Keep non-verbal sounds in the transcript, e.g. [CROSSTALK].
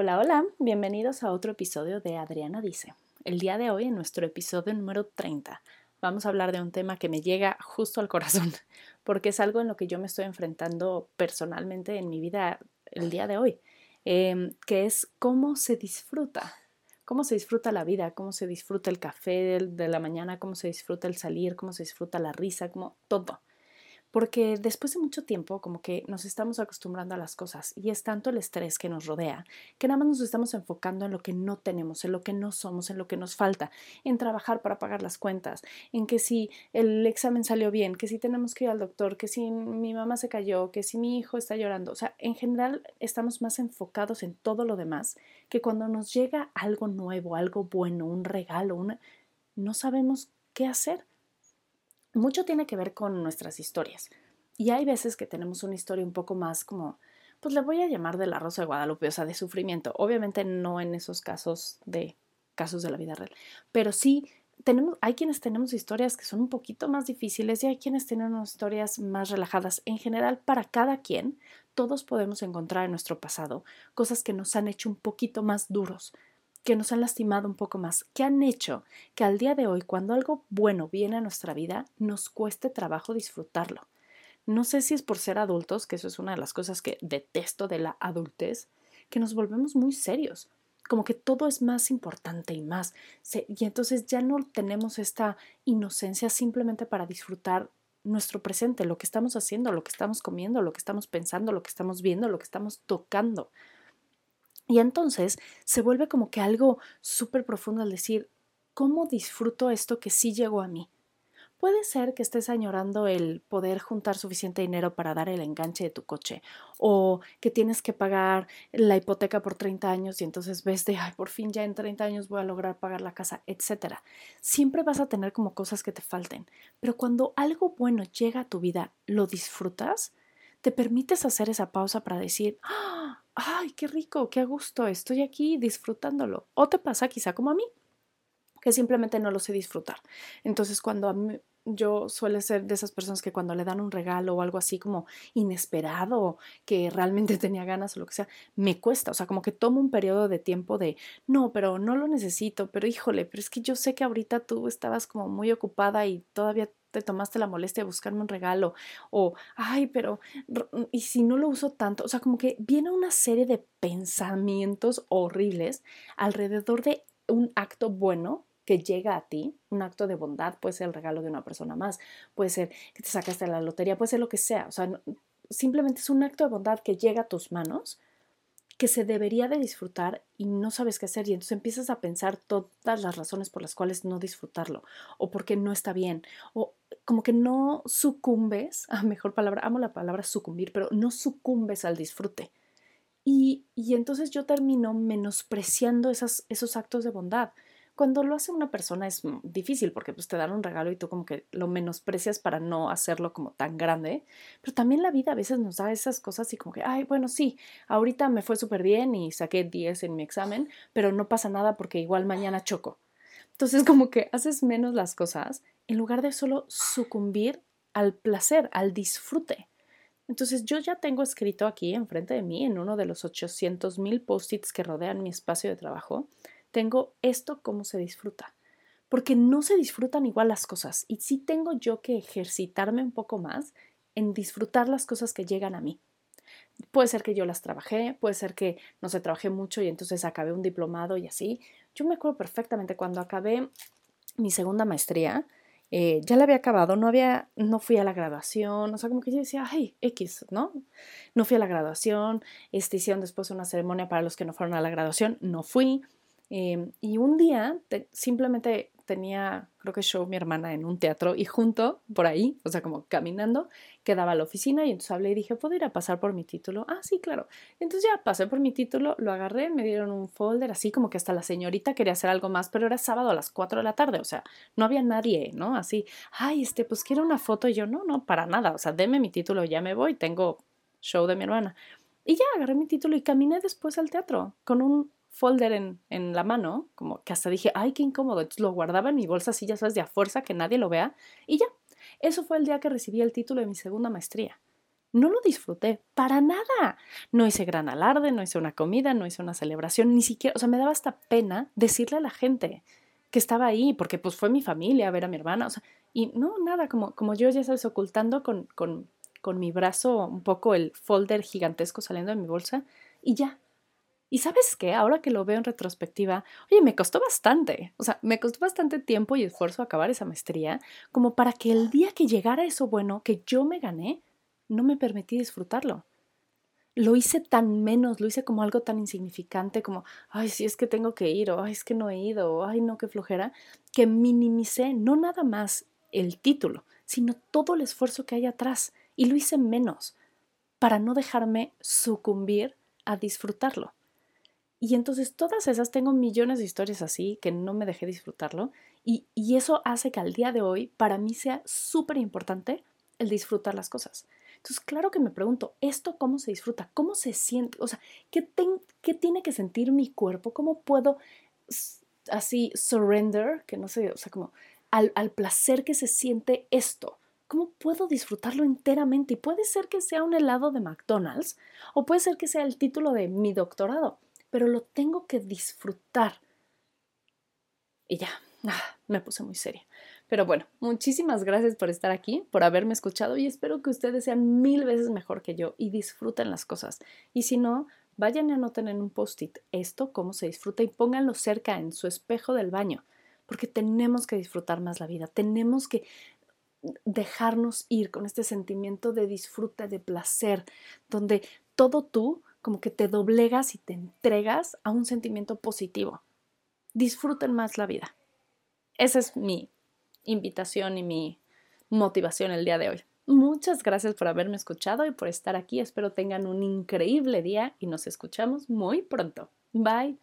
Hola, hola, bienvenidos a otro episodio de Adriana Dice. El día de hoy, en nuestro episodio número 30, vamos a hablar de un tema que me llega justo al corazón, [LAUGHS] porque es algo en lo que yo me estoy enfrentando personalmente en mi vida el día de hoy, em, que es cómo se disfruta, cómo se disfruta la vida, cómo se disfruta el café de la mañana, cómo se disfruta el salir, cómo se disfruta la risa, como todo porque después de mucho tiempo como que nos estamos acostumbrando a las cosas y es tanto el estrés que nos rodea que nada más nos estamos enfocando en lo que no tenemos, en lo que no somos, en lo que nos falta, en trabajar para pagar las cuentas, en que si el examen salió bien, que si tenemos que ir al doctor, que si mi mamá se cayó, que si mi hijo está llorando, o sea, en general estamos más enfocados en todo lo demás que cuando nos llega algo nuevo, algo bueno, un regalo, no sabemos qué hacer mucho tiene que ver con nuestras historias. Y hay veces que tenemos una historia un poco más como, pues le voy a llamar de la Rosa de Guadalupe, de sufrimiento. Obviamente no en esos casos de casos de la vida real, pero sí tenemos, hay quienes tenemos historias que son un poquito más difíciles y hay quienes tienen historias más relajadas. En general, para cada quien, todos podemos encontrar en nuestro pasado cosas que nos han hecho un poquito más duros, que nos han lastimado un poco más, que han hecho que al día de hoy, cuando algo bueno viene a nuestra vida, nos cueste trabajo disfrutarlo. No sé si es por ser adultos, que eso es una de las cosas que detesto de la adultez, que nos volvemos muy serios, como que todo es más importante y más. Y entonces ya no tenemos esta inocencia simplemente para disfrutar nuestro presente, lo que estamos haciendo, lo que estamos comiendo, lo que estamos pensando, lo que estamos viendo, lo que estamos tocando. Y entonces se vuelve como que algo súper profundo al decir, ¿cómo disfruto esto que sí llegó a mí? Puede ser que estés añorando el poder juntar suficiente dinero para dar el enganche de tu coche o que tienes que pagar la hipoteca por 30 años y entonces ves de, ay, por fin ya en 30 años voy a lograr pagar la casa, etc. Siempre vas a tener como cosas que te falten, pero cuando algo bueno llega a tu vida, lo disfrutas, te permites hacer esa pausa para decir, ¡Ah! Ay, qué rico, qué a gusto, estoy aquí disfrutándolo. O te pasa quizá como a mí, que simplemente no lo sé disfrutar. Entonces, cuando a mí, yo suele ser de esas personas que cuando le dan un regalo o algo así como inesperado, que realmente [LAUGHS] tenía ganas o lo que sea, me cuesta, o sea, como que tomo un periodo de tiempo de, no, pero no lo necesito, pero híjole, pero es que yo sé que ahorita tú estabas como muy ocupada y todavía te tomaste la molestia de buscarme un regalo o, ay, pero, ¿y si no lo uso tanto? O sea, como que viene una serie de pensamientos horribles alrededor de un acto bueno que llega a ti, un acto de bondad, puede ser el regalo de una persona más, puede ser que te sacaste la lotería, puede ser lo que sea, o sea, simplemente es un acto de bondad que llega a tus manos, que se debería de disfrutar y no sabes qué hacer y entonces empiezas a pensar todas las razones por las cuales no disfrutarlo o porque no está bien o como que no sucumbes, a [LAUGHS] mejor palabra, amo la palabra sucumbir, pero no sucumbes al disfrute. Y, y entonces yo termino menospreciando esos actos de bondad cuando lo hace una persona es difícil porque pues te dan un regalo y tú como que lo menosprecias para no hacerlo como tan grande, pero también la vida a veces nos da esas cosas y como que, ay, bueno, sí, ahorita me fue súper bien y saqué 10 en mi examen, pero no pasa nada porque igual mañana choco. Entonces como que haces menos las cosas en lugar de solo sucumbir al placer, al disfrute. Entonces yo ya tengo escrito aquí enfrente de mí en uno de los 800 mil post-its que rodean mi espacio de trabajo, tengo esto cómo se disfruta. Porque no se disfrutan igual las cosas y sí tengo yo que ejercitarme un poco más en disfrutar las cosas que llegan a mí. Puede ser que yo las trabajé, puede ser que no se trabajé mucho y entonces acabé un diplomado y así. Yo me acuerdo perfectamente cuando acabé mi segunda maestría, eh, ya la había acabado, no había, no fui a la graduación, o sea, como que yo decía, ay, X, ¿no? No fui a la graduación, este, hicieron después una ceremonia para los que no fueron a la graduación, no fui, Em, y un día simplemente tenía, creo que show mi hermana en un teatro y junto por ahí, o sea, como caminando, quedaba la oficina y entonces hablé y dije, ¿puedo ir a pasar por mi título? Ah, sí, claro. Entonces ya pasé por mi título, lo agarré, me dieron un folder así como que hasta la señorita quería hacer algo más, pero era sábado a las 4 de la tarde, o sea, no había nadie, ¿no? Así, ay, este, pues quiero una foto y yo, no, no, para nada, o sea, deme mi título, ya me voy, tengo show de mi hermana. Y ya agarré mi título y caminé después al teatro con un folder en, en, la mano, como que hasta dije, ay, qué incómodo. Entonces lo guardaba en mi bolsa así, ya sabes, de a fuerza, que nadie lo vea. Y ya, eso fue el día que recibí el título de mi segunda maestría. No lo disfruté para nada. No hice gran alarde, no hice una comida, no hice una celebración, ni siquiera, o sea, me daba hasta pena decirle a la gente que estaba ahí, porque pues fue mi familia a ver a mi hermana, o sea, y no, nada, como, como yo ya sabes, ocultando con, con, con mi brazo un poco el folder gigantesco saliendo de mi bolsa, y ya, y sabes qué, ahora que lo veo en retrospectiva, oye, me costó bastante, o sea, me costó bastante tiempo y esfuerzo acabar esa maestría, como para que el día que llegara eso bueno que yo me gané, no me permití disfrutarlo. Lo hice tan menos, lo hice como algo tan insignificante, como, ay, sí es que tengo que ir, o ay, es que no he ido, o ay, no, qué flojera, que minimicé no nada más el título, sino todo el esfuerzo que hay atrás, y lo hice menos, para no dejarme sucumbir a disfrutarlo. Y entonces todas esas, tengo millones de historias así que no me dejé disfrutarlo y, y eso hace que al día de hoy para mí sea súper importante el disfrutar las cosas. Entonces, claro que me pregunto, ¿esto cómo se disfruta? ¿Cómo se siente? O sea, ¿qué, qué tiene que sentir mi cuerpo? ¿Cómo puedo así surrender, que no sé, o sea, como al, al placer que se siente esto? ¿Cómo puedo disfrutarlo enteramente? Y puede ser que sea un helado de McDonald's o puede ser que sea el título de mi doctorado pero lo tengo que disfrutar. Y ya, me puse muy seria. Pero bueno, muchísimas gracias por estar aquí, por haberme escuchado y espero que ustedes sean mil veces mejor que yo y disfruten las cosas. Y si no, vayan y anoten en un post-it esto, cómo se disfruta y pónganlo cerca en su espejo del baño, porque tenemos que disfrutar más la vida, tenemos que dejarnos ir con este sentimiento de disfrute, de placer, donde todo tú como que te doblegas y te entregas a un sentimiento positivo. Disfruten más la vida. Esa es mi invitación y mi motivación el día de hoy. Muchas gracias por haberme escuchado y por estar aquí. Espero tengan un increíble día y nos escuchamos muy pronto. Bye.